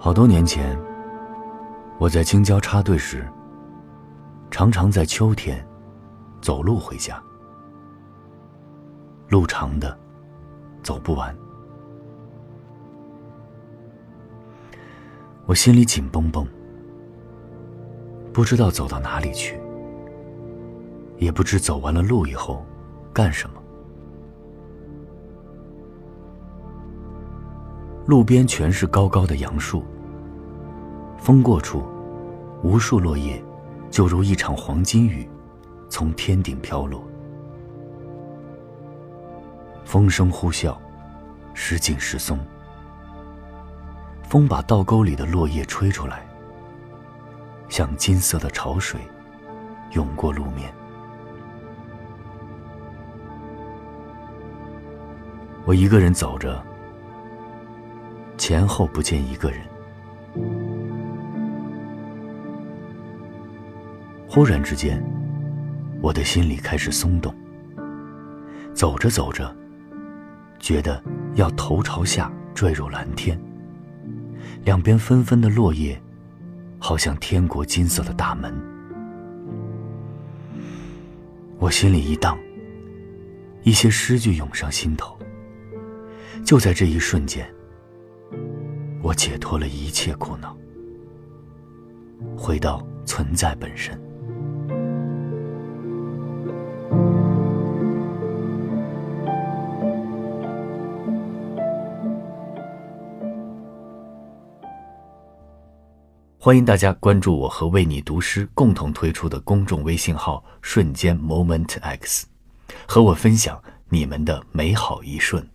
好多年前，我在京郊插队时，常常在秋天走路回家。路长的，走不完。我心里紧绷绷，不知道走到哪里去，也不知走完了路以后干什么。路边全是高高的杨树，风过处，无数落叶就如一场黄金雨，从天顶飘落。风声呼啸，时紧时松。风把道沟里的落叶吹出来，像金色的潮水，涌过路面。我一个人走着。前后不见一个人。忽然之间，我的心里开始松动。走着走着，觉得要头朝下坠入蓝天。两边纷纷的落叶，好像天国金色的大门。我心里一荡，一些诗句涌上心头。就在这一瞬间。我解脱了一切苦恼，回到存在本身。欢迎大家关注我和为你读诗共同推出的公众微信号“瞬间 Moment X”，和我分享你们的美好一瞬。